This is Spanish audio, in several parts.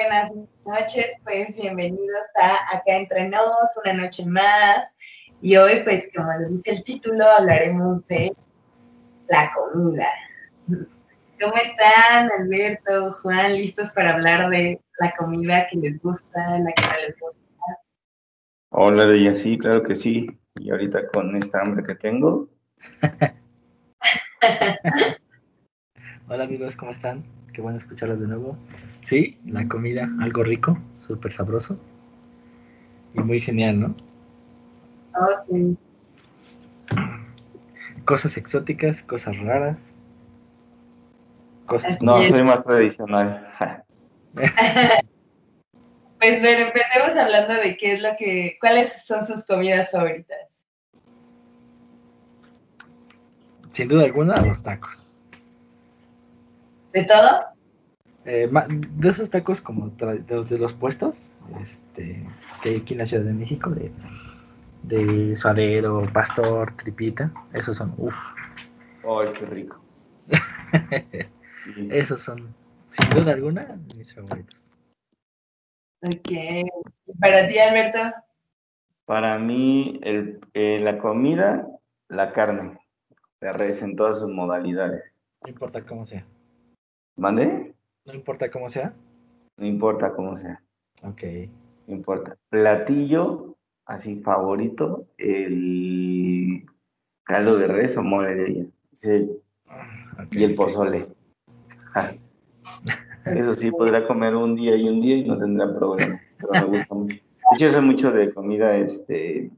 buenas noches, pues bienvenidos a Acá Entre Nos, una noche más. Y hoy, pues como lo dice el título, hablaremos de la comida. ¿Cómo están, Alberto, Juan? ¿Listos para hablar de la comida que les gusta, la que no les gusta? Hola, Deya, sí, claro que sí. Y ahorita con esta hambre que tengo. Hola amigos, ¿cómo están? Qué bueno escucharlos de nuevo. Sí, la comida, algo rico, súper sabroso y muy genial, ¿no? Oh, sí. Cosas exóticas, cosas raras, cosas... No, soy más tradicional. Pues bueno, empecemos hablando de qué es lo que, cuáles son sus comidas favoritas. Sin duda alguna, los tacos. ¿De todo? Eh, de esos tacos como tra- de los de los puestos, este, que hay aquí en la Ciudad de México, de, de suadero, pastor, tripita, esos son, uff, Ay, qué rico. Sí. esos son, sin duda alguna, mis favoritos. Ok. ¿Y para ti, Alberto? Para mí, el, eh, la comida, la carne, de res en todas sus modalidades. No importa cómo sea. ¿Mande? No importa cómo sea. No importa cómo sea, Ok. no importa. Platillo, así favorito, el caldo de res o mole de. Sí, ok, y el pozole. Ja. Eso sí, podrá comer un día y un día y no tendrá problema, pero me gusta mucho. De hecho, soy mucho de comida este,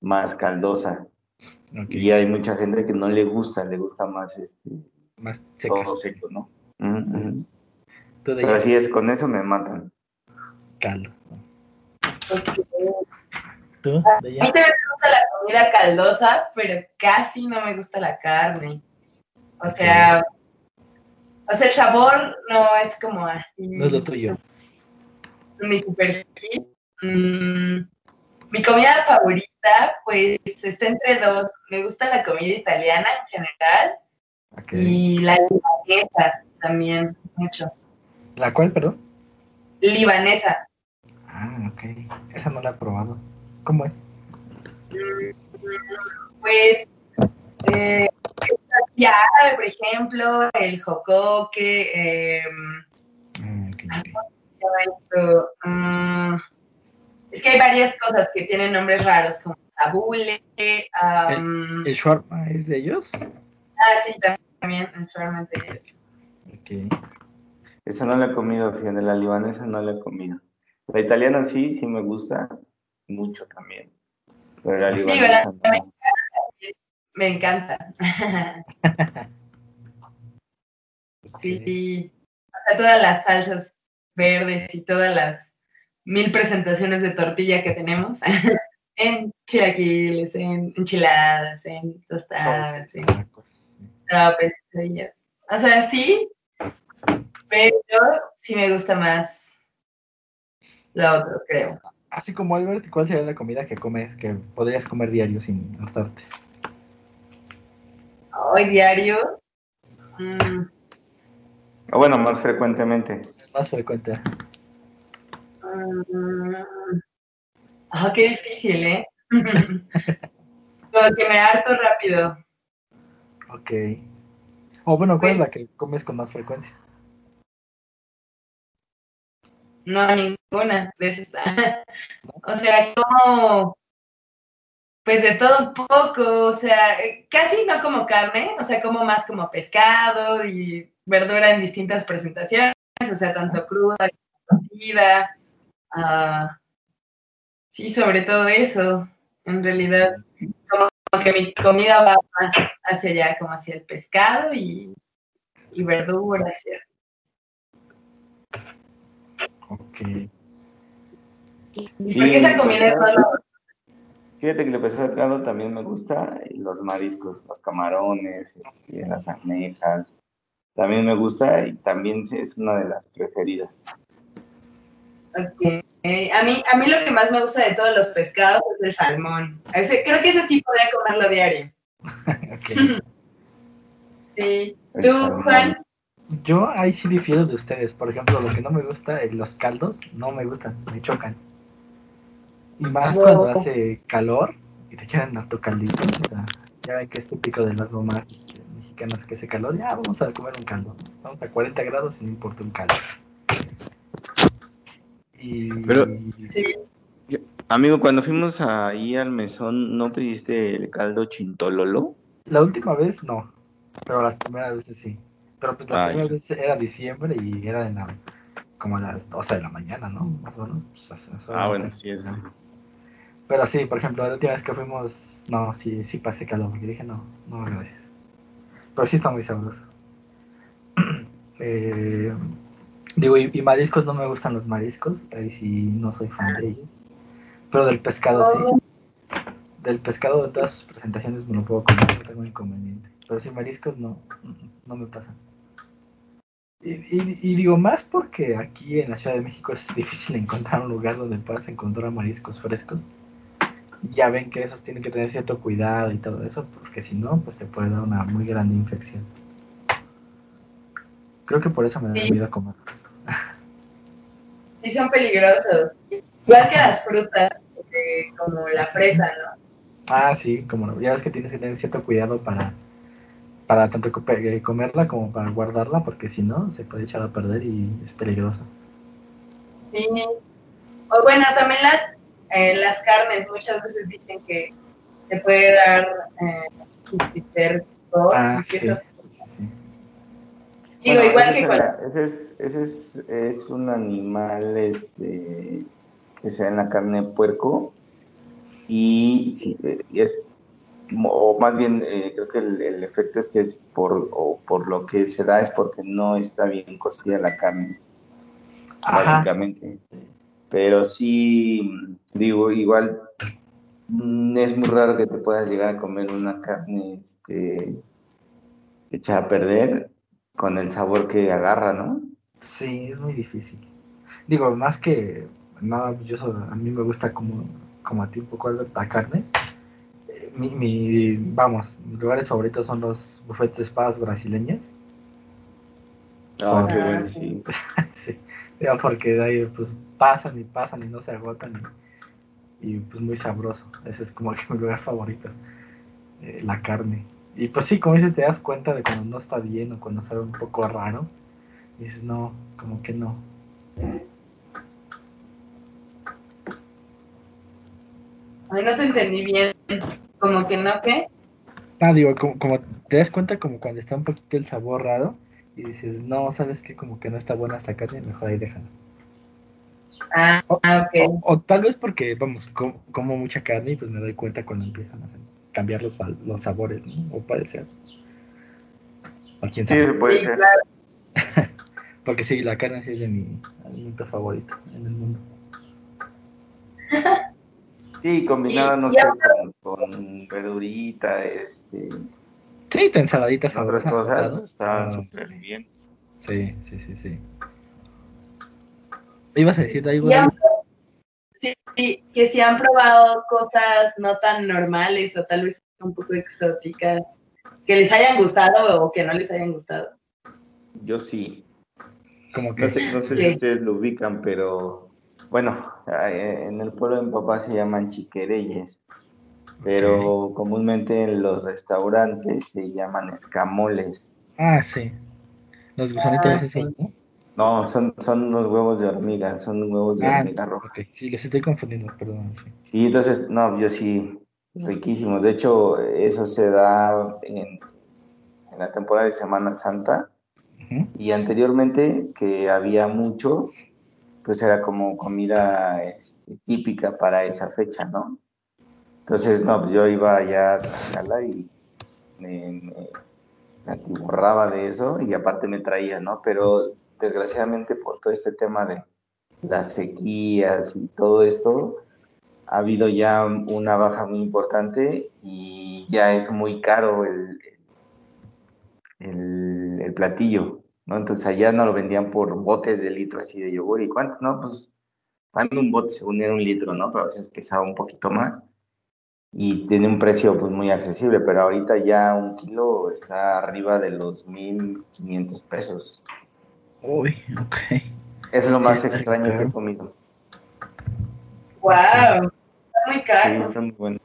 más caldosa y hay mucha gente que no le gusta, le gusta más este, Más seca. todo seco, ¿no? Tú de Pero así es, con eso me matan. caldo. ¿Tú? A mí también me gusta la comida caldosa, pero casi no me gusta la carne. O sea, o sea, el sabor no es como así. No es lo tuyo. Mi super. Mm, mi comida favorita, pues, está entre dos. Me gusta la comida italiana en general Ok. y la libanesa también, mucho. ¿La cual, perdón? Libanesa. Ah, ok. Esa no la he probado. ¿Cómo es? Pues, eh, ya por ejemplo, el jocoque, eh, es que hay varias cosas que tienen nombres raros, como tabule, am, ¿El shawarma es de ellos? ah, sí, también, naturalmente. Ok. Esa no la he comido, fíjate, la libanesa no la he comido. La italiana sí, sí me gusta mucho también. Pero la Digo, libanesa la- no. Me encanta. Sí, o sea, todas las salsas verdes y todas las mil presentaciones de tortilla que tenemos en chilaquiles, en enchiladas, en tostadas, en Tacos. topes, quesadillas. O sea, sí, pero sí me gusta más lo otro, creo. Así como Albert, ¿cuál sería la comida que comes, que podrías comer diario sin hartarte? Hoy diario, mm, O bueno, más frecuentemente. Más frecuente. Mm, Ah, qué difícil, ¿eh? Como que me harto rápido. Ok. O bueno, ¿cuál es Pues- la que comes con más frecuencia? No, ninguna de esas. O sea, como, pues de todo un poco, o sea, casi no como carne, o sea, como más como pescado y verdura en distintas presentaciones, o sea, tanto cruda como cocida. ah, sí, sobre todo eso, en realidad, que mi comida va más hacia allá, como hacia el pescado y, y verduras. y así. Ok. Ok. ¿Y por qué esa comida es mala? Fíjate que el pescado también me gusta, y los mariscos, los camarones, este, las almejas, también me gusta y también es una de las preferidas. Ok. A mí, a mí lo que más me gusta de todos los pescados es el salmón. Ese, creo que ese sí podría comerlo diario. Sí. ¿Tú. Juan? Yo ahí sí difiero de ustedes. Por ejemplo, lo que no me gusta, eh, los caldos, no me gustan, me chocan. Y más Wow. cuando hace calor y te echan tu caldito. o sea, ya ven que es típico de las mamás mexicanas que hace calor. Ya vamos a comer un caldo. Vamos a 40 grados y no importa un caldo. Y Pero- Sí. Amigo, cuando fuimos ahí al mesón, ¿no pediste el caldo chintololo? la última vez no, pero las primeras veces sí. Pero pues las primeras veces era diciembre y era en la, como a las 12 de la mañana, ¿no? Más o menos. Pues, hace- hace Ah, bueno, sí, eso sí. Pero sí, por ejemplo, la última vez que fuimos, no, sí, sí pasé calor, porque dije, no, no, gracias. Pero sí está muy sabroso. Eh, digo, y, y mariscos no me gustan los mariscos, ahí sí no soy fan de ellos. Pero del pescado sí. Del pescado de todas sus presentaciones me lo puedo comer, no tengo inconveniente. Pero sí mariscos no, no me pasan. Y, y- y digo, más porque aquí en la Ciudad de México es difícil encontrar un lugar donde puedas encontrar mariscos frescos ya ven que esos tienen que tener cierto cuidado y todo eso, porque si no, pues te puede dar una muy grande infección. Creo que por eso me da miedo comerlos. Sí, son peligrosos. Igual que las frutas, eh, como la fresa, ¿no? Ah, sí, como no, ya ves que tienes que tener cierto cuidado para, para tanto eh, comerla como para guardarla, porque si no, se puede echar a perder y es peligroso. Sí. O bueno, también las, eh, las carnes, muchas veces dicen que te puede dar eh, Ah, y sí. Digo, Bueno, igual ese que es, cual- ese es, ese es, es un animal este, que se da en la carne de puerco y, sí, y es, o más bien eh, creo que el, el efecto es que es por, o por lo que se da es porque no está bien cocida la carne, Ajá. básicamente. Pero sí, digo, igual mm, es muy raro que te puedas llegar a comer una carne este, hecha a perder con el sabor que agarra, ¿no? Sí, es muy difícil. Digo, más que nada, yo a mí me gusta como, como a ti un poco la carne. Eh, Mi, mi, vamos, mis lugares favoritos son los buffets de espadas brasileños. Ah, qué Ah, bueno, sí. sí. porque de ahí pues pasan y pasan y no se agotan y, y, pues muy sabroso. Ese es como que mi lugar favorito, eh, la carne. Y pues sí, como dices, te das cuenta de cuando no está bien o cuando sabe un poco raro. Y dices, no, como que no. Ay, no te entendí bien. Como que no, ¿qué? Ah, digo, como, como te das cuenta como cuando está un poquito el sabor raro y dices, no, sabes que como que no está buena esta carne, mejor ahí déjala. Ah, Oh, ah, ok. O, o tal vez porque, vamos, com- como mucha carne y pues me doy cuenta cuando empiezan a hacer- cambiar los, los sabores, ¿no? O puede ser. O quién Sí, sabe. eso puede Sí, ser. claro. Porque sí, la carne sí es de mi alimento favorito en el mundo. Sí, combinada, no sé, con, con verdurita, este, Sí, tu ensaladita otras sabrosa. cosas, ¿verdad? pues, está Ah, súper bien. Sí, sí, sí, sí. ¿Ibas a decir algo? Y han- David? Sí, que si han probado cosas no tan normales o tal vez un poco exóticas, que les hayan gustado o que no les hayan gustado. Yo sí. Como que... No sé, no sé si ustedes lo ubican, pero bueno, eh, en el pueblo de mi papá se llaman chiquereyes, pero comúnmente en los restaurantes se llaman escamoles. Ah, sí. Los gusanitos Ah, esos, ¿no? No, son, son unos huevos de hormiga, son huevos de Ah, hormiga roja. ok. Sí, los estoy confundiendo, perdón. sí. Entonces, no, yo sí, riquísimos. De hecho, eso se da en, en la temporada de Semana Santa y anteriormente que había mucho, pues era como comida este, típica para esa fecha, ¿no? Entonces, no, pues yo iba allá a Tlaxcala y me, me- me atiborraba de eso y aparte me traía, ¿no? Pero desgraciadamente por todo este tema de, las sequías y todo esto, ha habido ya una baja muy importante y ya es muy caro el, el, platillo, ¿no? Entonces allá no lo vendían por botes de litro así de yogur. ¿Y cuánto? No, pues cuando un bote según era un litro, ¿no? Pero a veces pesaba un poquito más y tiene un precio pues muy accesible, pero ahorita ya un kilo está arriba de los 1.500 pesos. Uy, ok. Es lo más extraño que he comido. ¡Wow! Está muy caro. Sí, son muy buenos.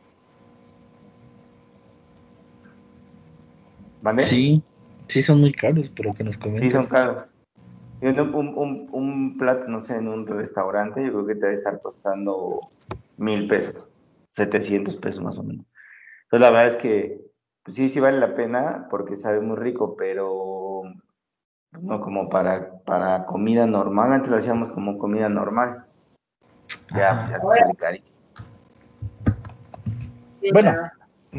¿Vale? Sí, sí son muy caros, pero que nos comenten. Sí, son caros. Un, un, un, plato, no sé, en un restaurante, yo creo que te debe estar costando mil pesos, 700 pesos más o menos. Entonces, la verdad es que pues sí, sí vale la pena porque sabe muy rico, pero no como para, para comida normal. Antes lo hacíamos como comida normal. Ya, ya te carísimo. Bueno,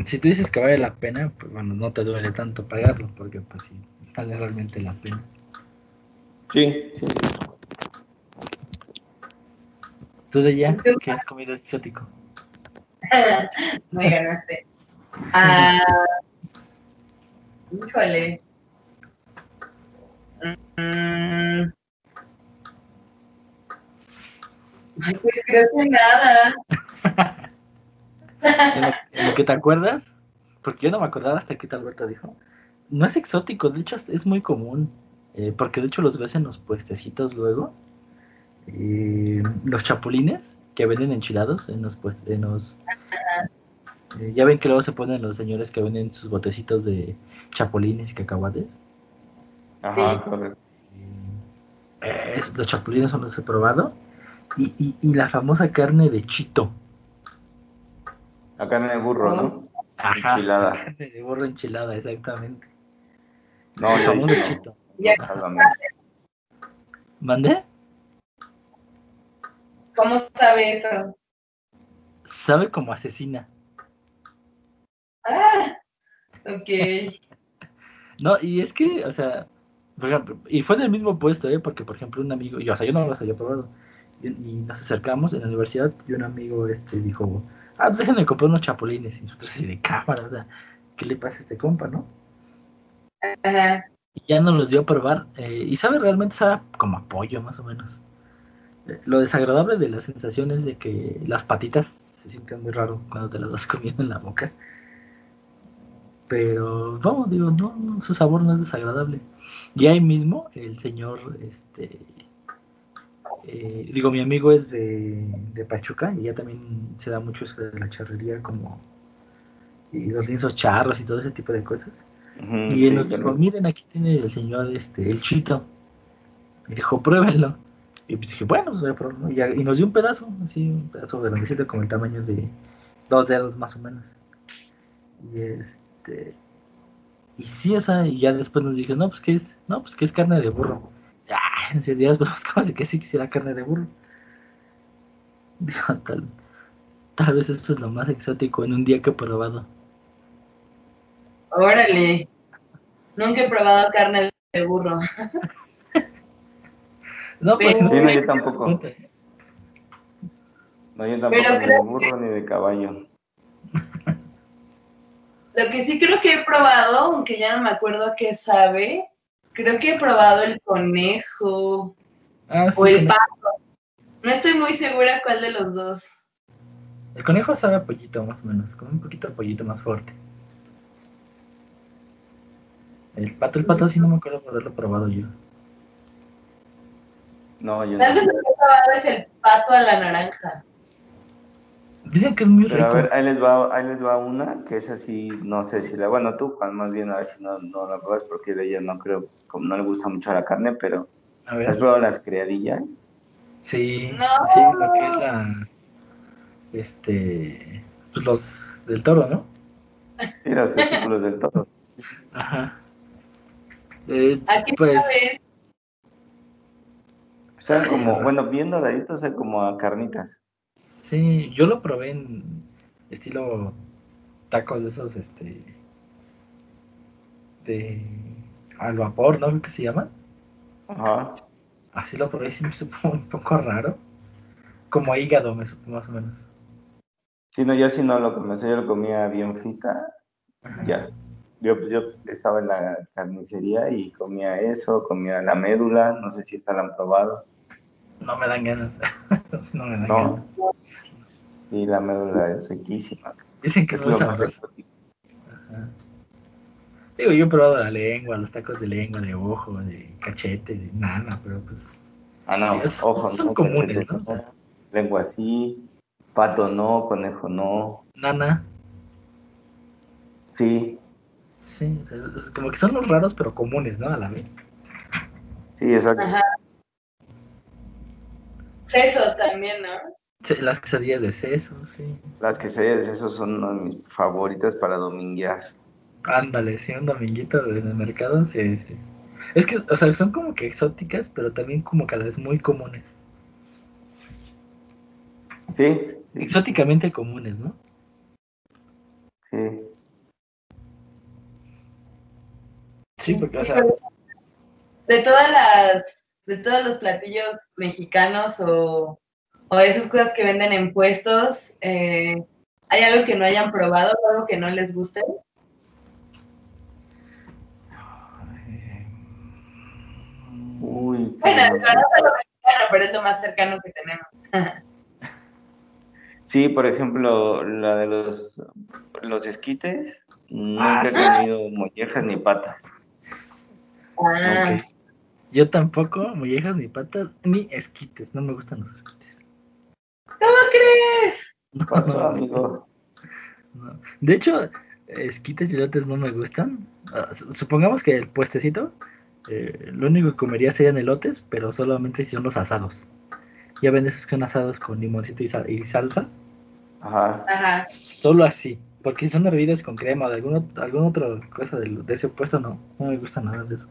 si tú dices que vale la pena, pues bueno, no te duele tanto pagarlo, porque pues sí, vale realmente la pena. Sí, sí. ¿Tú de ya? ¿Qué has comido exótico? Muy ganaste. Ah, híjole. Mm. Ay, pues creo que nada. ¿En lo, que te acuerdas? Porque yo no me acordaba hasta que Alberto dijo. No es exótico, de hecho es muy común. Eh, porque de hecho los ves en los puestecitos luego. Eh, los chapulines que venden enchilados en los puestos. Eh, ya ven que luego se ponen los señores que venden sus botecitos de chapulines y cacahuates. Ajá, correcto. los chapulines son los he probado. Y, y, y, la famosa carne de chito. La carne de burro, ¿no? Ajá, enchilada. La carne de burro enchilada, exactamente. No, el famoso chito. ¿Mande? ¿Cómo sabe eso? Sabe como asesina. Ah, ok. no, y es que, o sea, y fue en el mismo puesto, ¿eh? Porque, por ejemplo, un amigo, yo, o sea, yo no lo había probado, y, nos acercamos en la universidad y un amigo este dijo, ah, pues déjenme comprar unos chapulines, y nosotros así de cámara, sea, ¿qué le pasa a este compa, no? Ajá y ya nos los dio a probar. Eh, y sabe, realmente sabe como apoyo, más o menos. Eh, lo desagradable de la sensación es de que las patitas se sienten muy raro cuando te las vas comiendo en la boca. Pero, no, digo, no, su sabor no es desagradable. Y ahí mismo, el señor, este, eh, digo, mi amigo es de, de, Pachuca y ya también se da mucho eso de la charrería, como y los lienzos charros y todo ese tipo de cosas y él nos dijo, miren, aquí tiene el señor este, el chito. Y dijo, pruébenlo. Y pues dije, bueno, pues voy a probarlo. Y, nos dio un pedazo, así, un pedazo de grandecito como el tamaño de dos dedos más o menos. Y este. Y sí, o sea, y ya después nos dije, no, pues qué es, no, pues que es carne de burro. Ya, en serio, pues como si que sí quisiera carne de burro. Dijo, tal, tal vez esto es lo más exótico en un día que he probado. Órale. Nunca he probado carne de burro. no, pues sí, no, yo tampoco. No, yo tampoco ni de burro ni de caballo. Lo que sí creo que he probado, aunque ya no me acuerdo qué sabe, creo que he probado el conejo ah, o el pato. No estoy muy segura cuál de los dos. El conejo sabe a pollito más o menos, con un poquito de pollito más fuerte. El pato, el pato sí no me acuerdo por haberlo probado yo. No, yo Tal vez lo que he probado es el pato a la naranja. Dicen que es muy rico. Pero a ver, ahí les, va, ahí les va una que es así, no sé si la, bueno, tú, Juan, más bien a ver si no, no la pruebas porque de ella no creo, como no le gusta mucho la carne, pero a ver. ¿has probado las criadillas? Sí, No. sí, lo que es la, este, pues los del toro, ¿no? Sí, los testículos del toro. Ajá. Eh, Aquí pues, sabes. O sea, como, bueno, bien doraditos, o sea, como a carnitas. Sí, yo lo probé en estilo tacos de esos, este, de al vapor, ¿no? ¿Qué se llaman? Ajá. Así lo probé y sí me supo un poco raro. Como hígado me supo más o menos. Sí, no, yo sí no lo comí, yo lo comía bien frita, Ajá. ya. Yo, yo estaba en la carnicería y comía eso, comía la médula, no sé si esta la han probado. No me dan ganas. No me dan No. ganas. Sí, la médula es riquísima. Dicen que Es lo más exótico. Ajá. Digo, yo he probado la lengua, los tacos de lengua, de ojo, de cachete, de nana, pero pues. Ah, no, Es- ojo, son no, comunes, ¿no? Lengua sí, pato no, conejo no. Nana, Sí, sí, es, es como que son los raros pero comunes, ¿no? A la vez. sí, exacto. Ajá. Sesos también, ¿no? Sí, las quesadillas de seso, sí. Las quesadillas, esos son una de mis favoritas para dominguear. Ándale, sí, un dominguito en el mercado, sí, sí. Es que, o sea, son como que exóticas, pero también como que a la vez muy comunes. Sí, sí, Exóticamente comunes, ¿no? sí. Sí, porque, o sea, De todas las, de todos los platillos mexicanos o, o esas cosas que venden en puestos, eh, ¿hay algo que no hayan probado o algo que no les guste? Uy, Bueno, bueno. no es lo mexicano, pero es lo más cercano que tenemos. Sí, por ejemplo, la de los, los esquites, nunca he Ah, comido mollejas ni patas. Ah. Yo tampoco, mollejas ni patas, ni esquites, no me gustan los esquites. ¿Cómo crees? No, ¿Qué pasó, no, amigo? no. De hecho, esquites y elotes no me gustan. Ah, su- supongamos que el puestecito, eh, lo único que comería serían elotes, pero solamente si son los asados. Ya ven esos que son asados con limoncito y, sal- y salsa. Ajá. Ajá. Solo así. Porque si son hervidas con crema o de alguna algún otra cosa de, ese puesto, no. No me gusta nada de eso.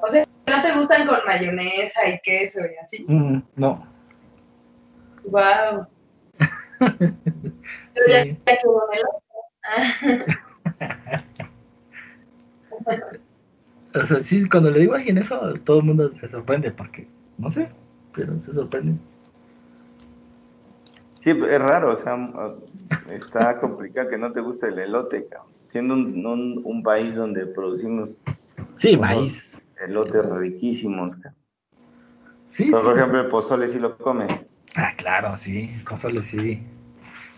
O sea, ¿no te gustan con mayonesa y queso y así? Mm, no. Wow. Pero ya, Sí. ya quedó O sea, sí, cuando le digo a alguien eso, todo el mundo se sorprende porque, no sé, pero se sorprende. Sí, es raro, o sea, está complicado que no te guste el elote, cabrón. Siendo un, un, un país donde producimos Sí, maíz. elotes riquísimos, cabrón. Sí, Pero, sí. por ejemplo, el pozole sí lo comes. Ah, claro, sí. Pozole, sí.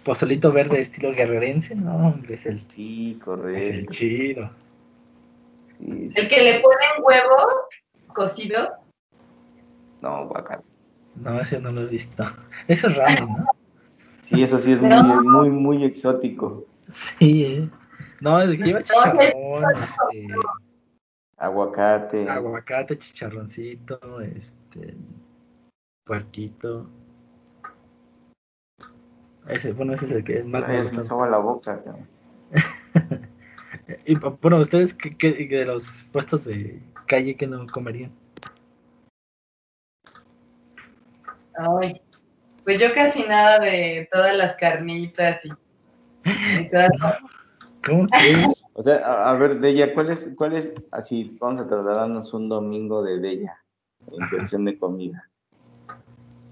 Pozolito verde estilo guerrerense, no, hombre, es el, Sí, es el chido. Sí, sí. El que le ponen huevo cocido. No, guacala. No, ese no lo he visto. Eso es raro, ¿no? Sí, eso sí es muy, No. muy, muy exótico. Sí, ¿eh? No, es que lleva chicharrón, este, Aguacate. aguacate, chicharroncito, este, puerquito. Ese, bueno, ese es el que es más se me soba la boca. Y bueno, ustedes qué, qué- de los puestos de calle que no comerían? Ay, pues yo casi nada de todas las carnitas y, y todas ¿Cómo que? O sea, a, a ver, Deya, ¿cuál es, cuál es, así, vamos a trasladarnos un domingo de Deya en cuestión de comida?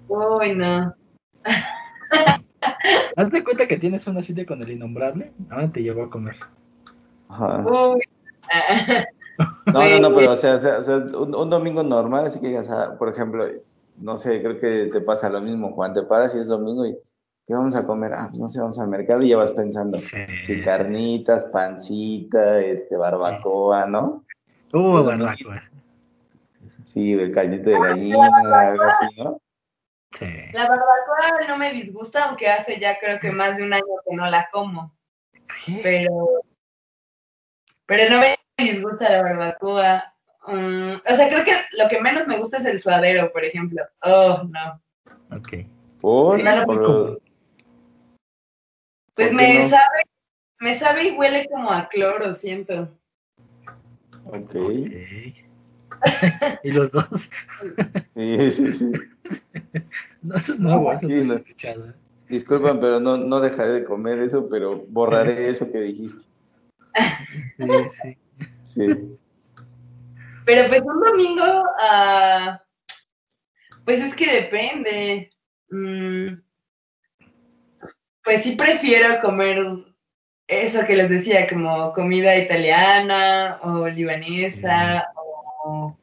Uy, no. Haz de cuenta que tienes una cita con el innombrable, ahora te llevo a comer. Ajá. Uy. No, no, no, pero o sea, o sea, o sea, un, un domingo normal, así que digas, ah, por ejemplo, no sé, creo que te pasa lo mismo, Juan, te paras y es domingo y ¿qué vamos a comer? Ah, pues no sé, vamos al mercado y ya vas pensando, Sí, sí, carnitas, pancita, este, barbacoa, ¿no? Uh, barbacoa. Sí, el caldito de gallina, algo así, ¿no? Sí. La barbacoa no me disgusta, aunque hace ya creo que más de un año que no la como. ¿Qué? Pero, pero no me disgusta la barbacoa. Mm, o sea, creo que lo que menos me gusta es el suadero, por ejemplo. Oh, no. Ok. Por, Sí, no por-. Pues ¿Por qué me no? sabe, me sabe y huele como a cloro, siento. ok. Ok. y los dos. Sí, sí, sí. No, eso es nuevo, eso Sí, no lo he escuchado. Disculpan, pero no, no dejaré de comer eso, pero borraré eso que dijiste. Sí, sí. Sí. Pero pues un domingo, ah, Pues es que depende. Mm, pues sí prefiero comer eso que les decía, como comida italiana o libanesa o,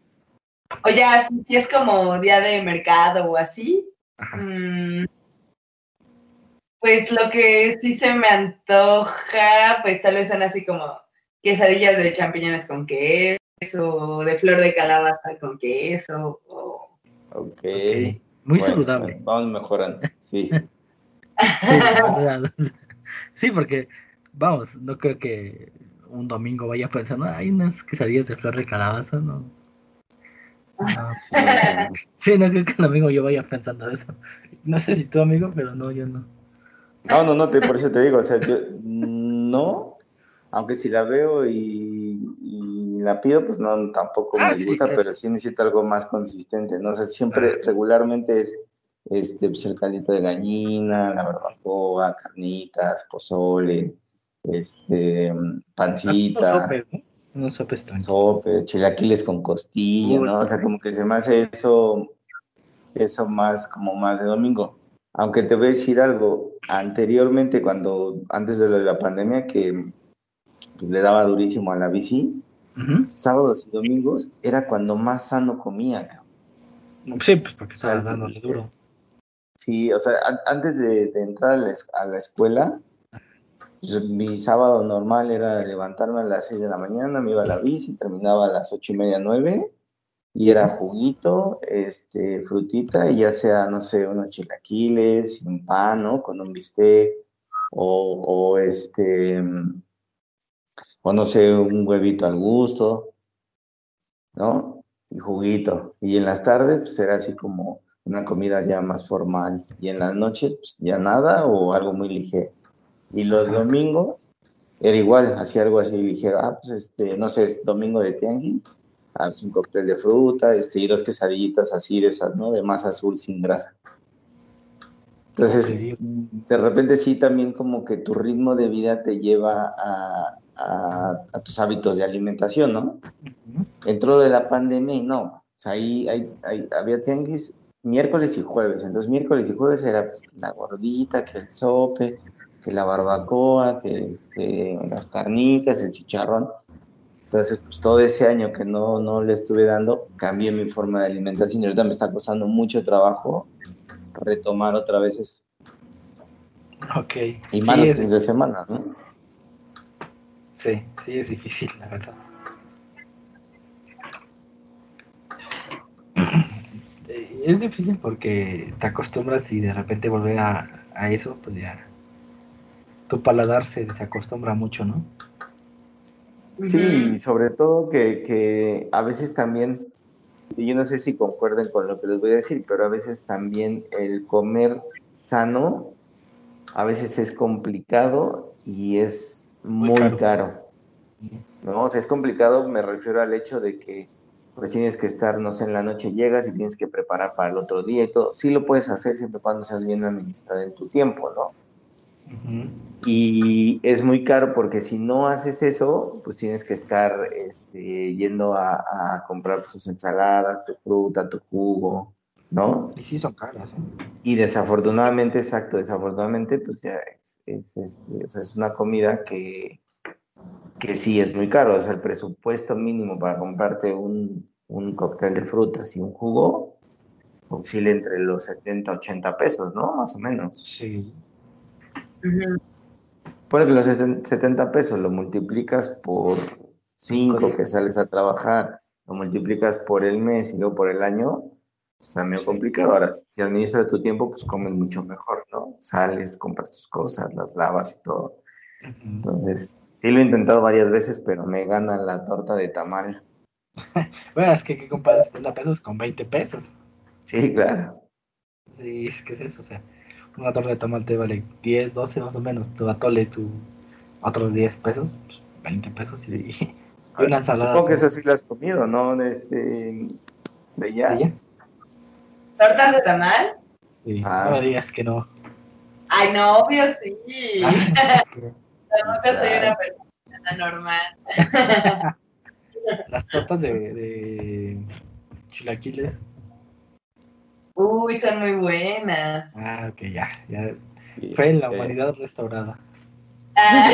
o ya, si es como día de mercado o así. Mm, pues lo que sí se me antoja, pues tal vez son así como quesadillas de champiñones con queso, de flor de calabaza con queso. O... Ok. Muy saludable. Vamos mejorando, sí. sí, porque, vamos, no creo que un domingo vaya pensando, hay unas quesadillas de flor de calabaza, ¿no? sí. no creo que el domingo yo vaya pensando eso. No sé si tú, amigo, pero no, yo no. No, no, no, te, por eso te digo, o sea, yo no, aunque si la veo y, la pido, pues no, tampoco me ah, gusta, pero sí necesito algo más consistente, ¿no? O sea, siempre, regularmente es este, pues el caldito de gallina, la barbacoa, carnitas, pozole, este, pancita. Sopes, ¿no? sopes Sopes, chilaquiles con costilla, ¿no? O sea, como que se me hace eso, eso más, como más de domingo. Aunque te voy a decir algo, anteriormente, cuando, antes de la pandemia, que pues, le daba durísimo a la bici, sábados y domingos era cuando más sano comía. Sí, pues porque estaba dándole duro. Sí, o sea, antes de, entrar a la, escuela, pues, mi sábado normal era levantarme a las 6 de la mañana, me iba a la bici, terminaba a las ocho y media, nueve, y era juguito, este, frutita, y ya sea, no sé, unos chilaquiles, sin pan, ¿no? Con un bistec, o, o este, o no sé, un huevito al gusto, ¿no? Y juguito. Y en las tardes, pues era así como una comida ya más formal. Y en las noches, pues ya nada o algo muy ligero. Y los domingos era igual, hacía algo así ligero. Ah, pues este, no sé, es domingo de tianguis, haz un cóctel de fruta, este, y dos quesadillitas así de esas, ¿no? De masa azul sin grasa. Entonces, de repente sí, también como que tu ritmo de vida te lleva a, a, tus hábitos de alimentación, ¿no? Entró de la pandemia y no, o sea, ahí, ahí había tianguis miércoles y jueves. Entonces, miércoles y jueves era pues, la gordita, que el sope, que la barbacoa, que este, las carnitas, el chicharrón. Entonces, pues todo ese año que no, no le estuve dando, cambié mi forma de alimentación y ahorita me está costando mucho trabajo retomar otra vez eso. Ok. Y más los fines de semana, ¿no? Sí, sí, es difícil, la verdad. es difícil porque te acostumbras y de repente volver a, a eso, pues ya tu paladar se desacostumbra mucho, ¿no? Sí, sobre todo que, que a veces también, y yo no sé si concuerden con lo que les voy a decir, pero a veces también el comer sano a veces es complicado y es muy, caro. caro. ¿no? O sea, es complicado, me refiero al hecho de que pues tienes que estar, no sé, en la noche llegas y tienes que preparar para el otro día y todo. Sí lo puedes hacer siempre cuando seas bien administrado en tu tiempo, ¿no? Y es muy caro porque si no haces eso, pues tienes que estar este, yendo a, comprar tus ensaladas, tu fruta, tu jugo, ¿no? Y sí son caras, ¿eh? Y desafortunadamente, exacto, desafortunadamente, pues ya es, es, este, o sea, es una comida que, que sí es muy caro. O sea, el presupuesto mínimo para comprarte un, un cóctel de frutas y un jugo oscila entre los 70, 80 pesos, ¿no? Más o menos. Sí. Puede que los 70 pesos lo multiplicas por 5 que sales a trabajar, lo multiplicas por el mes y luego por el año, pues medio complicado. Ahora, si administras tu tiempo, pues comes mucho mejor, ¿no? Sales, compras tus cosas, las lavas y todo. Entonces, Sí, lo he intentado varias veces, pero me gana la torta de tamal. bueno, es que ¿qué comparas 70 pesos con 20 pesos? Sí, claro. Sí, es que es eso, o sea, una torta de tamal te vale 10, 12 más o menos, tu atole, tu otros 10 pesos, 20 pues, pesos y, una ensalada. Supongo que eso sí lo has comido, ¿no? De, este, de ya. ¿De ¿Tortas de tamal? Sí, ah. no me digas que no. Ay, no, obvio sí. Ah, Tampoco soy una persona normal. Las tortas de, de chilaquiles Uy, son muy buenas. Ah, ok, ya. ya. Fue en la Eh, humanidad restaurada. Ah.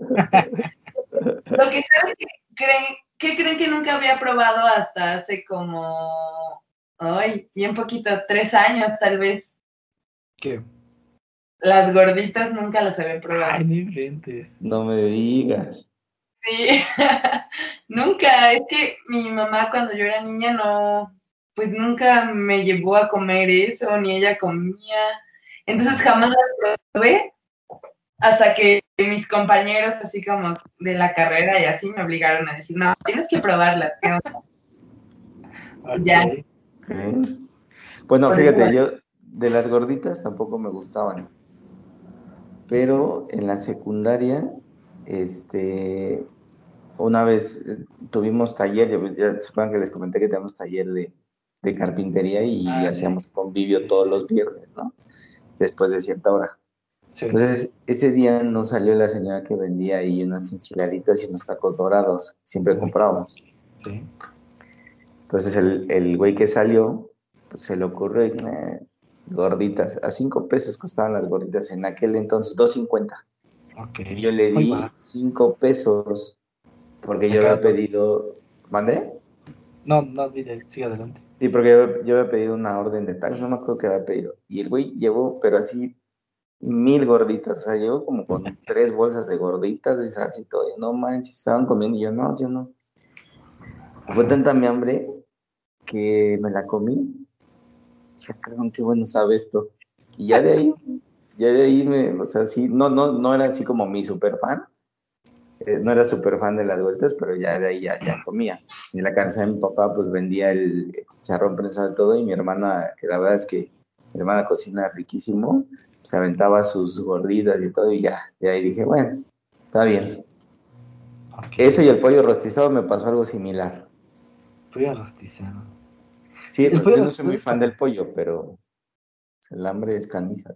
Lo que saben que creen, ¿qué creen que nunca había probado hasta hace como, ay, bien poquito, tres años tal vez. ¿Qué? Las gorditas nunca las había Ay, probado. no inventes. No me digas. Sí, nunca. Es que mi mamá cuando yo era niña no, pues nunca me llevó a comer eso, ni ella comía. Entonces jamás las probé hasta que mis compañeros, así como de la carrera y así, me obligaron a decir, no, tienes que probarlas. ¿qué onda?". Ok. Ya. Ok. Bueno, Pues fíjate, igual. yo de las gorditas tampoco me gustaban. Pero en la secundaria, este, una vez eh, tuvimos taller, ya- se acuerdan que les comenté que teníamos taller de, de carpintería y Ah, sí. hacíamos convivio todos los viernes, ¿no? Después de cierta hora. Sí. Entonces, ese día no salió la señora que vendía ahí unas enchiladitas y unos tacos dorados. Siempre comprábamos. Sí. Entonces el, el güey que salió, pues se le ocurrió, "Nah, gorditas, a cinco pesos costaban las gorditas en aquel entonces, dos cincuenta. Ok. Y yo le di cinco pesos, porque yo había pedido, ¿mandé? No, no, dile, sigue adelante. Sí, porque yo, yo había pedido una orden de tacos, no me acuerdo qué había pedido. Y el güey llevó, pero así, mil gorditas, o sea, llevó como con tres bolsas de gorditas y salsa y todo. Y no manches, estaban comiendo y yo no, yo no. Fue tanta mi hambre que me la comí. Ya cabrón, qué bueno sabe esto. Y ya de ahí, ya de ahí me, o sea, sí, no, no, no era así como mi super fan. Eh, no era super fan de las vueltas, pero ya de ahí ya, ya comía. Y en la casa de mi papá, pues vendía el chicharrón prensado y todo, y mi hermana, que la verdad es que mi hermana cocina riquísimo, se aventaba sus gorditas y todo, y ya, de ahí dije, bueno, está bien. Eso y el pollo rostizado me pasó algo similar. Pollo rostizado. Sí, El yo no soy muy fan del pollo, pero el hambre es canija.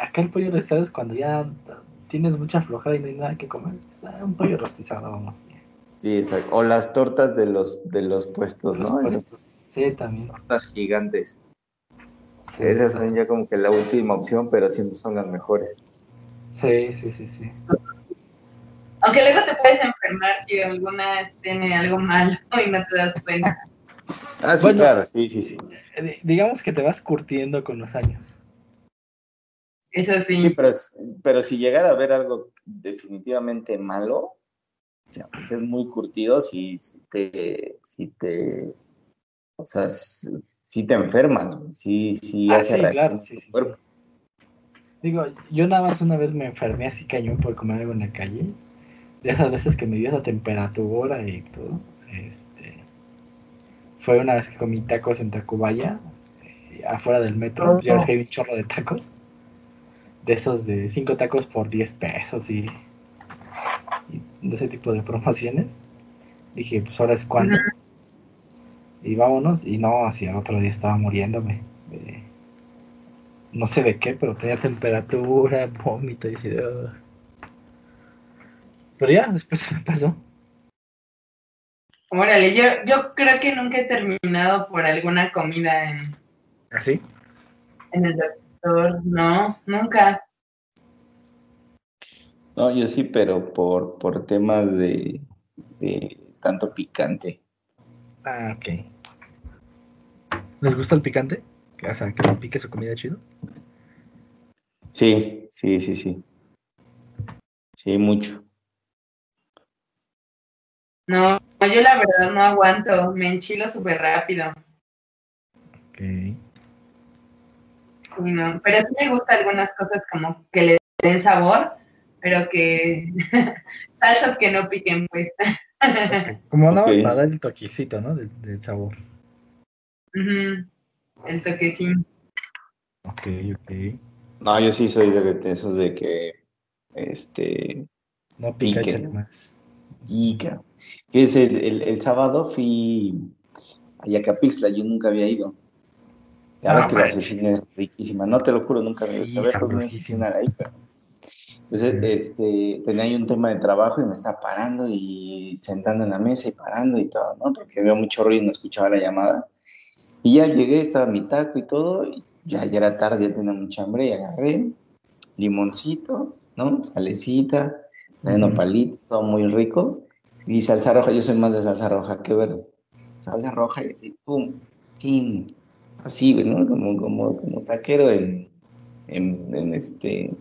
Acá el pollo rostizado es cuando ya tienes mucha flojera y no hay nada que comer. Un pollo rostizado, vamos. Sí, exacto. O las tortas de los, de los puestos, ¿no? Los Esas puestos. Sí, también. tortas gigantes. Sí, Esas son ya como que la última opción, pero siempre son las mejores. Sí, sí, sí, sí. Aunque luego te puedes enfermar si alguna tiene algo malo y no te das cuenta. Ah, sí, Bueno. claro, sí, sí, sí. Eh, di- Digamos que te vas curtiendo con los años. Eso Sí, sí. pero, es- pero si llegara a ver algo definitivamente malo, o sea, estés muy curtido, si, si te, si te, o sea, si, si te enfermas, si, si Ah, hace sí, claro, sí, sí, cuerpo. Digo, yo nada más una vez me enfermé así cañón por comer algo en la calle. De esas veces que me dio esa temperatura y todo. Este, fue una vez que comí tacos en Tacubaya, eh, afuera del metro. Ya ves que hay un chorro de tacos. De esos de 5 tacos por 10 pesos y, y de ese tipo de promociones. Dije, pues ahora es cuando. Y vámonos. Y no, así al otro día estaba muriéndome. de- no sé de qué, pero tenía temperatura, vómito y "Ugh". Pero ya, después se me pasó. Órale, yo, yo creo que nunca he terminado por alguna comida en, ¿Así? en el doctor. No, nunca. No, yo sí, pero por, por temas de, de tanto picante. Ah, ok. ¿Les gusta el picante? O sea, que pique su comida chido. Sí, sí, sí, sí. Sí, mucho. No, yo la verdad no aguanto. Me enchilo súper rápido. Ok. Sí, no. Pero sí me gusta algunas cosas como que le den sabor, pero que salsas que no piquen, pues. Como nada más Ok. para dar el toquecito, ¿no? Del, del sabor. El toquecín. Ok, ok. No, yo sí soy de de esos de que, este, No pica, Pique. échale más. Fíjense, el, el, el sábado fui a Yacapixtla, yo nunca había ido. Ya No ves que la asesina es riquísima, no te lo juro, nunca había ido. Sí, Sabía que una asesina ahí, pero... Entonces, Sí. este, tenía ahí un tema de trabajo y me estaba parando y sentando en la mesa y parando y todo, ¿no? Porque había mucho ruido y no escuchaba la llamada. Y ya llegué, estaba mi taco y todo, y ya, ya era tarde, ya tenía mucha hambre, y agarré limoncito, ¿no? Salecita, de nopalitos, todo muy rico. Y salsa roja, yo soy más de salsa roja que verde. Salsa roja y así, pum, pin, así, ¿no? Como, como, como taquero en, en, este,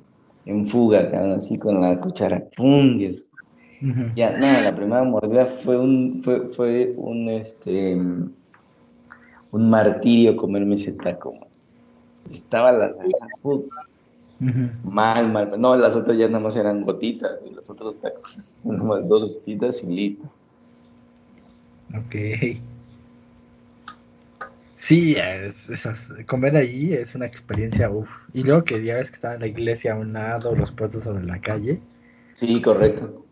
en fuga, así con la cuchara, pum. Ya, no, la primera mordida fue un, fue, fue un, este, un martirio comerme ese taco. Estaba la salsa, mal, mal. No, las otras ya nada más eran gotitas, y los otros tacos, más dos gotitas y listo. Ok. Sí, es, comer ahí es una experiencia, uff. Y luego que ya ves que estaba en la iglesia a un lado, los puestos sobre la calle. Sí, correcto.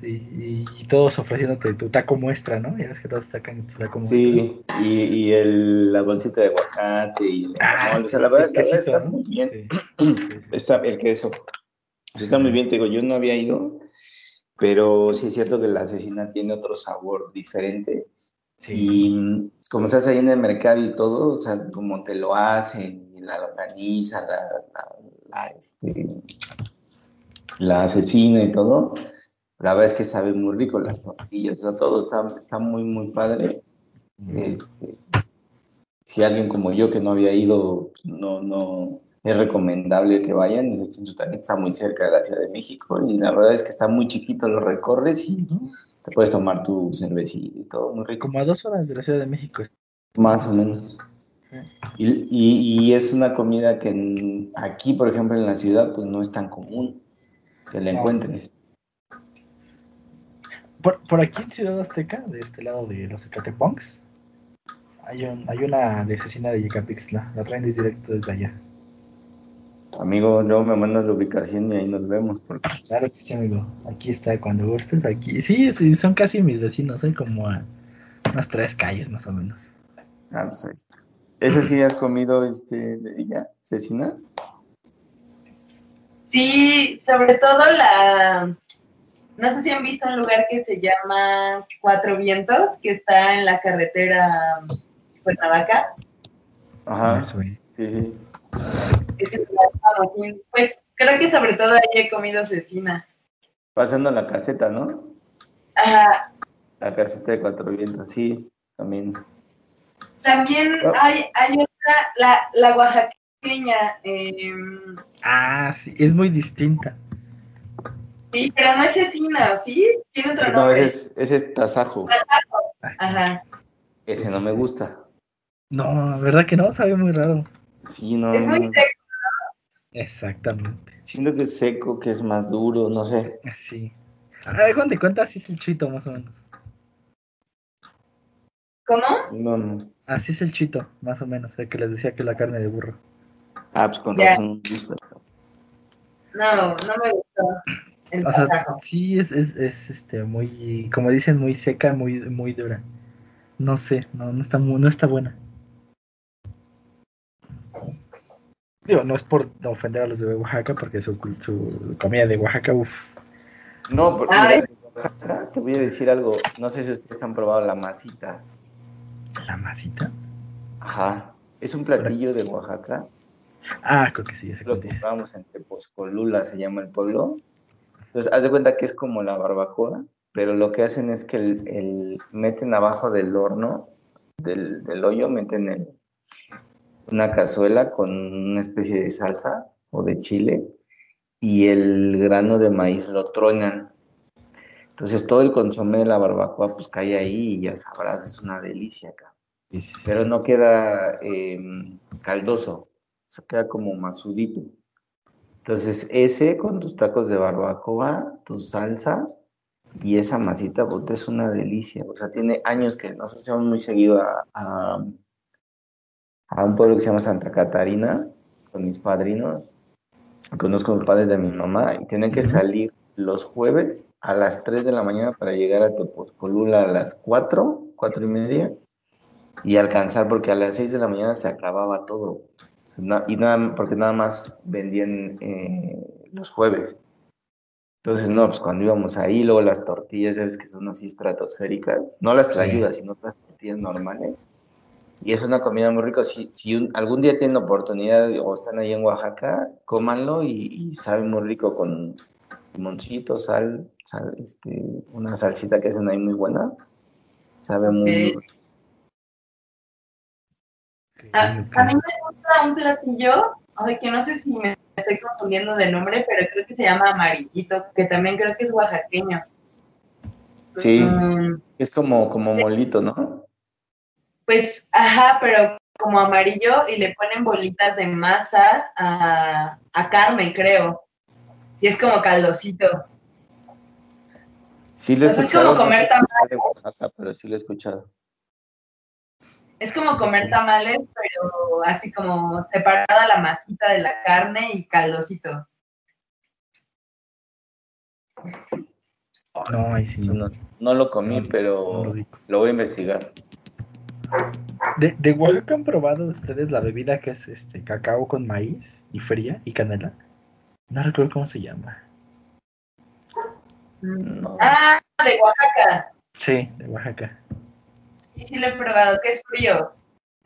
Y, todos ofreciéndote tu taco muestra, ¿no? Ya ves que todos sacan tu taco muestra. Sí, y, y el, la bolsita de aguacate y el, ah, o sea, la verdad es que está muy bien. Está, el queso. está muy bien, te digo, yo no había ido, pero sí es cierto que la asesina tiene otro sabor diferente. Y como estás ahí en el mercado y todo, o sea, como te lo hacen, la organiza, la, la, la, este, la asesina y todo, la verdad es que sabe muy rico las tortillas, o sea, todo está, muy, muy padre. Este, si alguien como yo que no había ido, no, no, es recomendable que vayan. Es está muy cerca de la Ciudad de México y la verdad es que está muy chiquito, lo recorres y te puedes tomar tu cervecita y todo, muy rico. Como a dos horas de la Ciudad de México. Más o menos. Y, y, es una comida que aquí, por ejemplo, en la ciudad, pues no es tan común que la encuentres. Por, por aquí en Ciudad Azteca, de este lado de los Ecateponks, hay, un, hay una de asesina de Yecapixtla. La traen directo desde allá. Amigo, luego me mandas la ubicación y ahí nos vemos. Porque... Claro que sí, amigo. Aquí está, cuando gustes, aquí. Sí, sí, son casi mis vecinos, hay como a unas tres calles más o menos. Ah, pues ahí está. ¿Ese sí has comido, este, de ella, asesina? Sí, sobre todo la, no sé si han visto un lugar que se llama Cuatro Vientos, que está en la carretera Cuernavaca. Ajá, sí, sí. Pues creo que sobre todo ahí he comido cecina. Pasando la caseta, ¿no? Ajá. La caseta de Cuatro Vientos, sí, también. También oh. hay, hay otra, la, la oaxaqueña. Em, ah, sí, es muy distinta. Sí, pero no es cecina, ¿sí? Tiene otro nombre. No, ese es, ese tasajo. Tasajo, ajá. Ese no me gusta. No, la verdad que no, sabe muy raro. Sí, no. Es muy seco, Exactamente. Siento que es seco, que es más duro, no sé. Sí. A ver, cuánto cuenta así es el chito, más o menos. ¿Cómo? No, no. Así es el chito, más o menos, el que les decía que la carne de burro. Ah, pues con razón. No, no me gustó o sea, sí es, es, es, este muy, como dicen, muy seca, muy, muy dura. No sé, no, no está muy, no está buena. Digo, no es por ofender a los de Oaxaca, porque su, su comida de Oaxaca, uff. No, porque te voy a decir algo. No sé si ustedes han probado la masita. ¿La masita? Ajá. Es un platillo de Oaxaca. Ah, creo que sí. Ese Lo compramos en Tepozcolula, se llama el pueblo. Entonces, haz de cuenta que es como la barbacoa, pero lo que hacen es que el, meten abajo del horno, del, hoyo, meten una cazuela con una especie de salsa o de chile y el grano de maíz lo truenan. Entonces todo el consomé de la barbacoa pues cae ahí y ya sabrás, es una delicia acá. Pero no queda em, caldoso, se queda como masudito. Entonces, ese con tus tacos de barbacoa, tus salsas y esa masita, bote es una delicia. O sea, tiene años que nos hacemos muy seguido a, a, un pueblo que se llama Santa Catarina con mis padrinos. Conozco a los padres de mi mamá y tienen que salir los jueves a las 3 de la mañana para llegar a Tepozcolula a las 4, 4 y media y alcanzar porque a las 6 de la mañana se acababa todo y nada, porque nada más vendían eh, los jueves. Entonces, no, pues cuando íbamos ahí, luego las tortillas, sabes que son así estratosféricas, no las trayudas, sino las tortillas normales. Y es una comida muy rica. Si, si algún día tienen oportunidad o están ahí en Oaxaca, cómanlo y, sabe muy rico con limoncito, sal, sal, este, una salsita que hacen ahí muy buena. Sabe muy, rico. A, mí me gusta un platillo, o sea, que no sé si me estoy confundiendo de nombre, pero creo que se llama amarillito, que también creo que es oaxaqueño. Sí, mm. es como, como molito, ¿no? Pues, ajá, pero como amarillo y le ponen bolitas de masa a, a carne, creo. Y es como caldosito. Sí, lo he escuchado. Es como comer tamales. pero sí lo he escuchado. Es como comer tamales, pero así como separada la masita de la carne y caldosito. No, ahí sí no. No, lo comí, pero lo, voy a investigar. ¿De, ¿De Oaxaca han probado ustedes la bebida que es este cacao con maíz y fría y canela? No recuerdo cómo se llama. Ah, de Oaxaca. Sí, de Oaxaca. Sí, sí lo he probado, que es frío.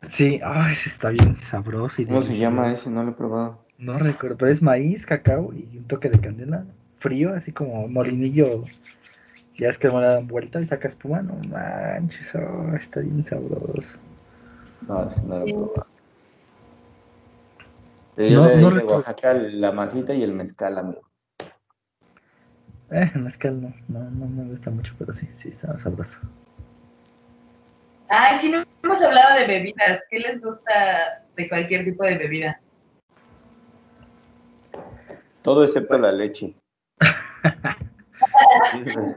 Sí, ay, ese está bien sabroso. Y ¿Cómo se llama ese? No lo he probado. No recuerdo, pero es maíz, cacao y un toque de canela. Frío, así como molinillo. Ya es que me dan vuelta y saca espuma. No manches, oh, está bien sabroso. No, ese no lo he probado. yo no, de Oaxaca la masita y el mezcal, amigo. Eh, el mezcal no, no, no me gusta mucho, pero sí, sí, está sabroso. Ay, sí, no hemos hablado de bebidas. ¿Qué les gusta de cualquier tipo de bebida? Todo excepto la leche.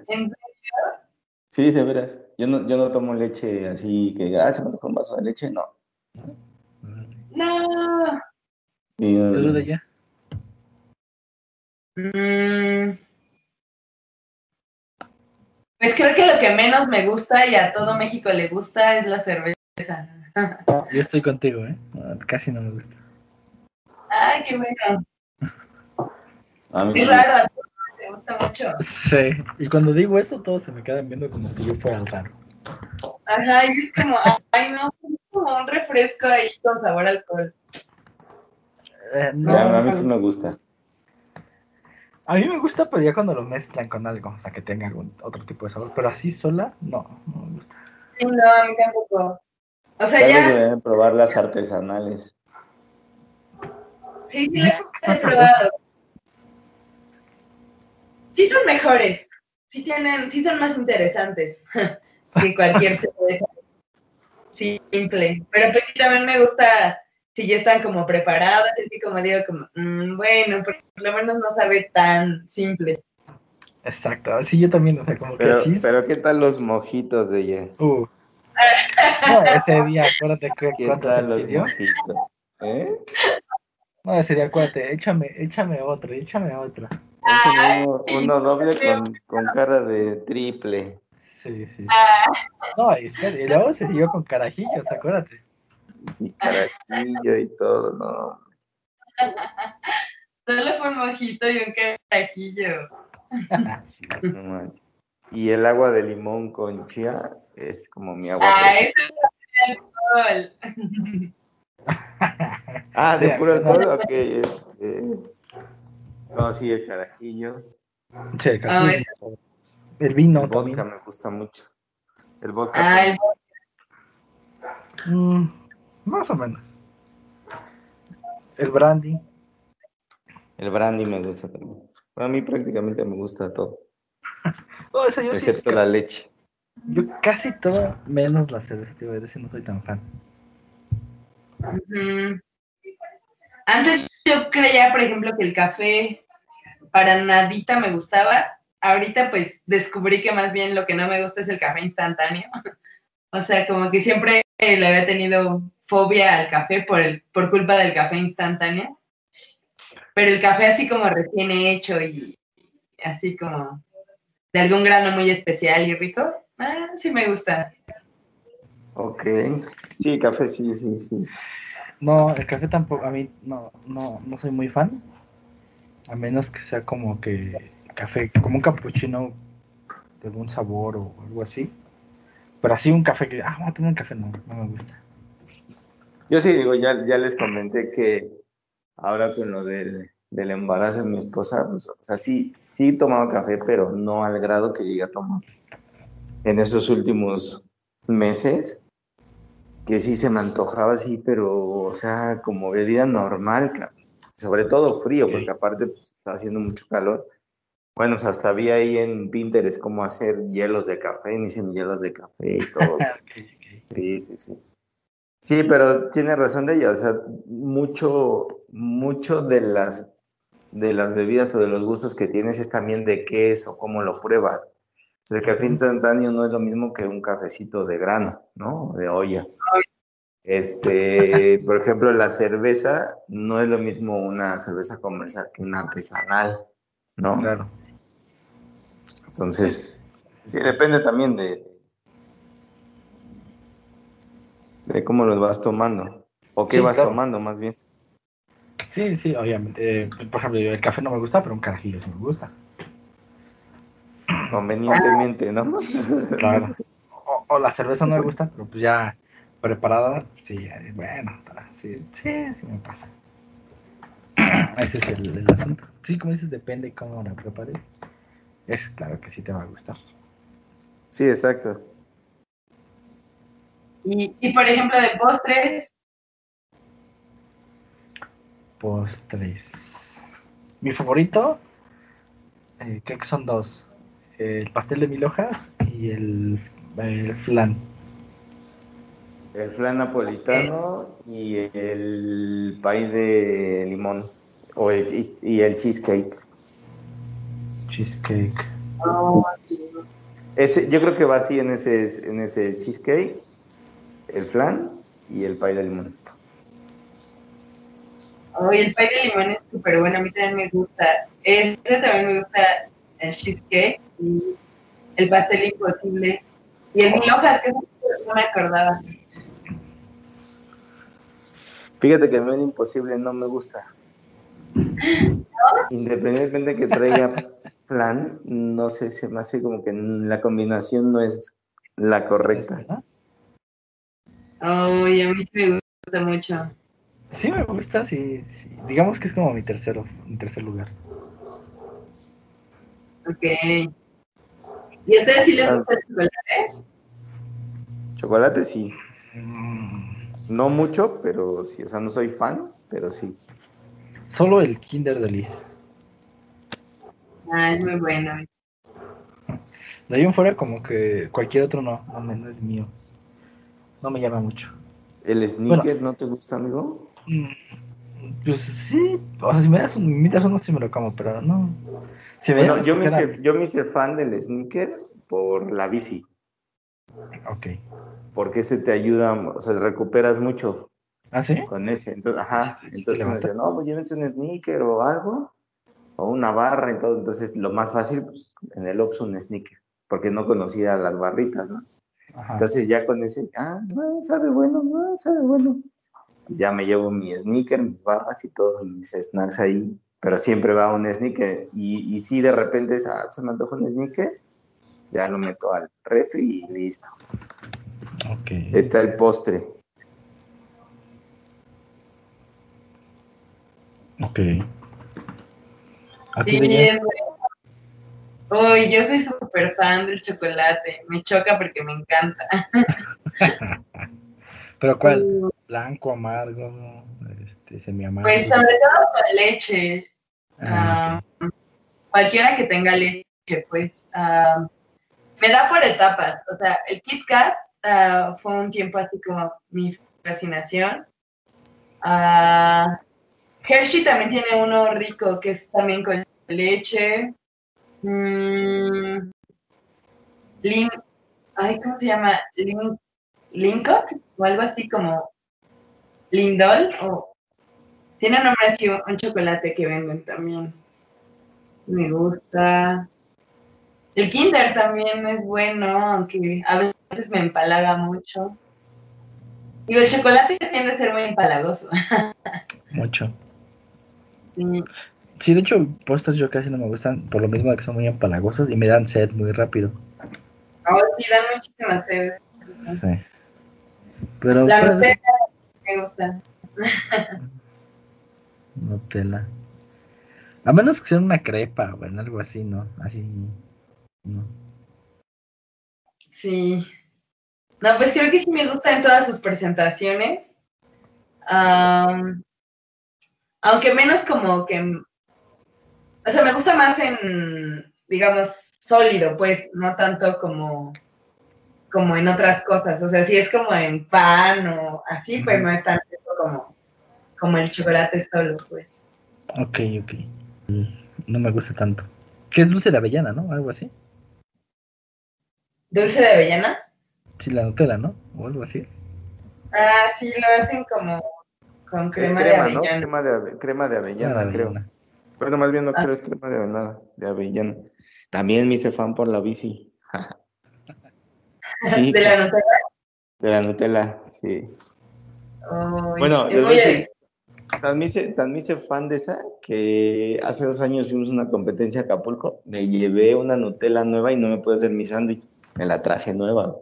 ¿En serio? Sí, de veras. Yo no, yo no tomo leche así que, ah, se me tocó un vaso de leche, no. No. ¿Tú de allá? Mmm... Pues creo que lo que menos me gusta y a todo México le gusta es la cerveza. Yo estoy contigo, ¿eh? Casi no me gusta. Ay, qué bueno. es raro, gusta mucho. Sí, y cuando digo eso, todos se me quedan viendo como si yo fuera el raro. Ajá, y es como, ay, no, es como un refresco ahí con sabor alcohol. Eh, no, a mí sí me gusta. A mí me gusta, pero ya cuando lo mezclan con algo, o sea, que tenga algún otro tipo de sabor. Pero así sola, no, no me gusta. Sí, no, a mí tampoco. O sea, ya. Deben probar las artesanales. Sí, sí, las he probado. Sí son mejores. Sí tienen, sí son más interesantes que cualquier cerveza simple. Pero pues sí también me gusta si ya están como preparadas, así como digo, como, mm, bueno, por lo menos no sabe tan simple. Exacto, así yo también, o sea, como pero, que sí. Pero ¿qué tal los mojitos de ella? Uh. No, ese día, acuérdate que ¿Qué tal los mojitos? ¿Eh? No, ese día, acuérdate, échame, échame otro, échame otro. Uno, uno doble con, con cara de triple. Sí, sí. Ah. No, y, espera, y luego se siguió con carajillos, acuérdate. Sí, carajillo y todo, no. Solo fue un mojito y un carajillo. Sí, no y el agua de limón con chía es como mi agua. Ah, eso es alcohol. ah, de puro alcohol, ok. Este... No, sí, el carajillo. Sí, el carajillo. Ah, el vino. El vodka me gusta mucho. El vodka. Ah, el vodka. Mm. Más o menos. El brandy. El brandy me gusta también. a mí prácticamente me gusta todo. Excepto la leche. Yo casi todo, menos la cerveza, te voy a decir, no soy tan fan. Antes yo creía, por ejemplo, que el café para nadita me gustaba. Ahorita pues descubrí que más bien lo que no me gusta es el café instantáneo. o sea, como que siempre le había tenido fobia al café por, el, por culpa del café instantáneo. Pero el café así como recién hecho y así como de algún grano muy especial y rico, ah, sí me gusta. Ok. Sí, café sí, sí, sí. No, el café tampoco, a mí no, no, no soy muy fan. A menos que sea como que café, como un cappuccino de algún sabor o algo así. Pero así un café que, ah, voy a tomar un café, no, no me gusta. Yo sí digo, ya, ya les comenté que ahora con lo del, del embarazo de mi esposa, pues, o sea, sí, sí tomaba café, pero no al grado que llegué a tomar en esos últimos meses, que sí se me antojaba así, pero, o sea, como bebida normal, sobre todo frío, porque aparte pues, está haciendo mucho calor. Bueno, o sea, hasta vi ahí en Pinterest cómo hacer hielos de café, me hice hielos de café y todo. Sí, sí, sí. Sí, pero tiene razón de ella, o sea, mucho, mucho de las, de las bebidas o de los gustos que tienes es también de qué es o cómo lo pruebas. El café instantáneo no es lo mismo que un cafecito de grano, ¿no? De olla. Este, por ejemplo, la cerveza no es lo mismo una cerveza comercial que una artesanal, ¿no? Claro. Entonces, sí, depende también de, de cómo los vas tomando, o qué Sí, vas claro. tomando más bien. Sí, sí, obviamente. Eh, por ejemplo, yo el café no me gusta, pero un carajillo sí me gusta. Convenientemente, ¿no? Claro. O, o la cerveza no me gusta, pero pues ya preparada, sí, bueno, sí, sí, sí me pasa. Ese es el, el asunto. Sí, como dices, depende cómo la prepares. Es claro que sí te va a gustar. Sí, exacto. Y, y por ejemplo, de postres, Postres. Mi favorito, eh, creo que son dos. El pastel de mil hojas y el, el flan. El flan napolitano y el pay de limón. O el, y, el cheesecake. Cheesecake. Ese, yo creo que va así en ese, en ese cheesecake, el flan y el pay de limón. Oye, el pay de limón es súper bueno, a mí también me gusta. Este también me gusta el cheesecake y el pastel imposible. Y el mil hojas, que no me acordaba. Fíjate que a mí el imposible no me gusta. Independientemente que traiga flan, no sé, se me hace como que la combinación no es la correcta. Oye, a mí sí me gusta mucho. Sí me gusta, sí, sí. Digamos que es como mi tercero, mi tercer lugar. Ok. ¿Y a ustedes sí les gusta el chocolate? Chocolate sí. No mucho, pero sí. O sea, no soy fan, pero sí. Solo el Kinder Delice. Ah, es muy bueno. De ahí en fuera como que cualquier otro no, no, es mío. No me llama mucho. ¿El sneaker no te gusta, amigo? Mm, Pues sí, o sea, si me das un, me invitas uno sí me lo como, pero no. Bueno, llamas yo me, hice, yo me hice fan del sneaker por la bici. Ok. Porque ese te ayuda, o sea, recuperas mucho ¿Ah, sí? con ese. Entonces, ajá. Sí, sí, Entonces me decía, no, pues llévense un sneaker o algo, o una barra y todo. Entonces, lo más fácil, pues, en el Oxxo un sneaker, porque no conocía las barritas, ¿no? Ajá. Entonces, ya con ese, ah, no, sabe bueno, no, sabe bueno. Ya me llevo mi sneaker, mis barras y todos mis snacks ahí, pero siempre va un sneaker. Y, y si de repente ah, se me antoja un sneaker, ya lo meto al refri y listo. Ok. Está el postre. Ok. ¿A ti, Sí. Uy, yo soy súper fan del chocolate. Me choca porque me encanta. ¿Pero cuál? Uh, Blanco, amargo, este. Pues sobre todo con leche. Ah, Ah, cualquiera que tenga leche, pues. ah, me da por etapas. O sea, el Kit Kat ah, fue un tiempo así como mi fascinación. Hershey también tiene uno rico que es también con leche. Mm, ay, ¿cómo se llama? Lin, Lincott o algo así como Lindol o tiene un nombre así, un chocolate que venden también. Me gusta. El Kinder también es bueno, aunque a veces me empalaga mucho. Digo, el chocolate tiende a ser muy empalagoso. mucho. Sí. Sí, de hecho, postres yo casi no me gustan, por lo mismo de que son muy empalagosos y me dan sed muy rápido. Ahora sí dan muchísima sed. Sí. Pero La Nutella me gusta. Nutella. A menos que sea una crepa o en algo así, ¿no? Así. No. Sí. No, pues creo que sí me gusta en todas sus presentaciones. Aunque menos como que. O sea, me gusta más en, digamos, sólido, pues, no tanto como como en otras cosas. O sea, si es como en pan o así, pues no es tanto como, como el chocolate solo, pues. Ok, ok. No me gusta tanto. Que es dulce de avellana, ¿no? Algo así. ¿Dulce de avellana? Sí, la Nutella, ¿no? O algo así. Ah, sí, lo hacen como con Es crema, de avellana. Crema de, ave- crema de avellana, Ah, de creo. avellana. Bueno, más bien no Ah. creo, es crema de avellana, de avellana. También me hice fan por la bici. Sí, ¿De la Nutella? de la Nutella, sí. Bueno, es les voy a decir, tan me, hice, tan me hice fan de esa que hace dos años fuimos a una competencia a Acapulco, me llevé una Nutella nueva y no me pude hacer mi sándwich, me la traje nueva,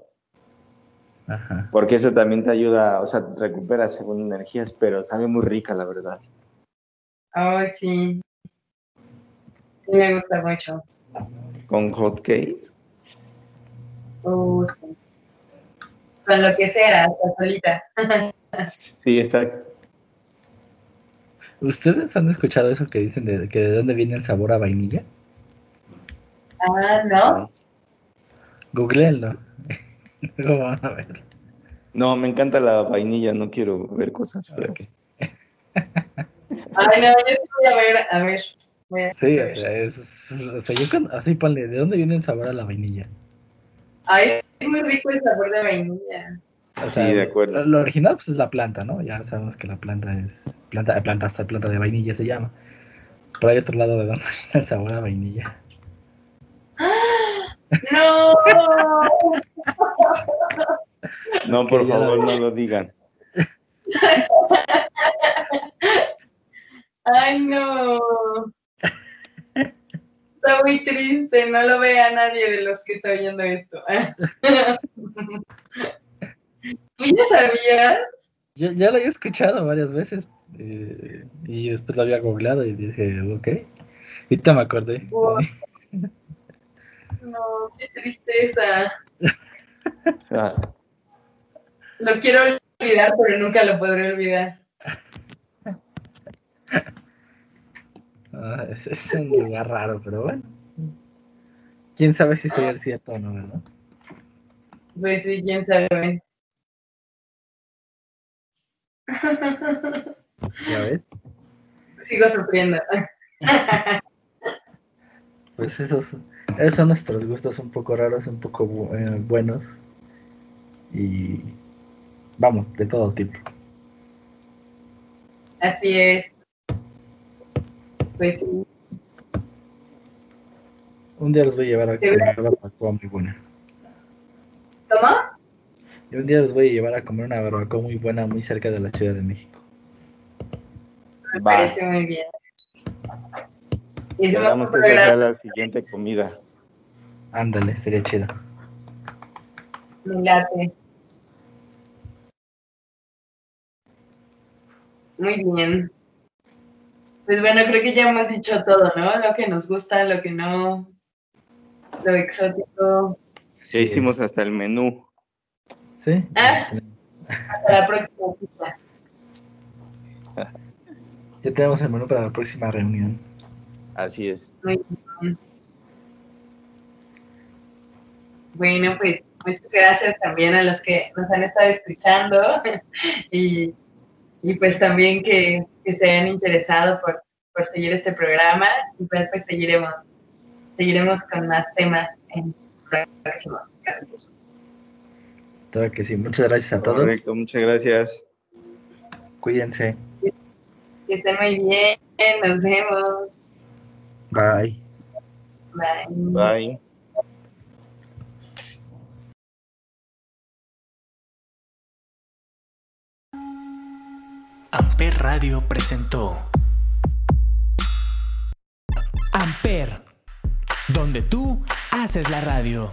Ajá. porque eso también te ayuda, o sea, recuperas según energías, pero sabe muy rica, la verdad. Ay, sí. Sí, me gusta mucho. Con hot cakes, sí. Con lo que sea, hasta solita. sí, exacto. ¿Ustedes han escuchado eso que dicen de que de dónde viene el sabor a vainilla? Ah, ¿no? Googleenlo. Luego van a ver. No, me encanta la vainilla, no quiero ver cosas feas. Ay, no, yo voy a ver, a ver. Voy a Sí, ver. o sea, es, o sea, yo cuando- así ponle, ¿de dónde viene el sabor a la vainilla? Ay, es muy rico el sabor de vainilla. O Sí, sea, de acuerdo. Lo, lo original pues es la planta, ¿no? Ya sabemos que la planta es planta, planta hasta planta de vainilla se llama. Pero hay otro lado de donde el sabor a vainilla. ¡No! No, por Que favor, no lo digan. ¡Ay, no! Está muy triste, no lo vea nadie de los que está oyendo esto. ¿Tú ya sabías? Yo ya lo había escuchado varias veces eh, y después lo había googleado y dije, ok. Ahorita me acordé. Wow. No, qué tristeza. Ah, Lo quiero olvidar, pero nunca lo podré olvidar. Ah, es, es un lugar raro, pero bueno. Quién sabe si sería cierto o no, ¿verdad? Pues sí, quién sabe. Ya ves. Sigo sufriendo. Pues esos, esos son nuestros gustos un poco raros, un poco eh, buenos. Y vamos, de todo tipo. Así es. Pues sí. Un día los voy a llevar a una muy buena. ¿Cómo? Y un día los voy a llevar a comer una barbacoa muy buena muy cerca de la Ciudad de México. Me Va. parece muy bien. Esperamos un que la siguiente comida. Ándale, sería chido. muy late. Muy bien. Pues bueno, creo que ya hemos dicho todo, ¿no? Lo que nos gusta, lo que no, lo exótico. Ya hicimos hasta el menú. ¿Sí? Ah. Hasta la próxima. Ya tenemos el menú para la próxima reunión. Así es. Muy bien. Bueno, pues muchas gracias también a los que nos han estado escuchando y, y pues también que, que se hayan interesado por, por seguir este programa y pues, pues seguiremos, seguiremos con más temas en próximos capítulos. Claro que sí. Muchas gracias a todos. Correcto, muchas gracias. Cuídense. Que estén muy bien, nos vemos. Bye. Bye. Bye. Amper Radio presentó Amper, donde tú haces la radio.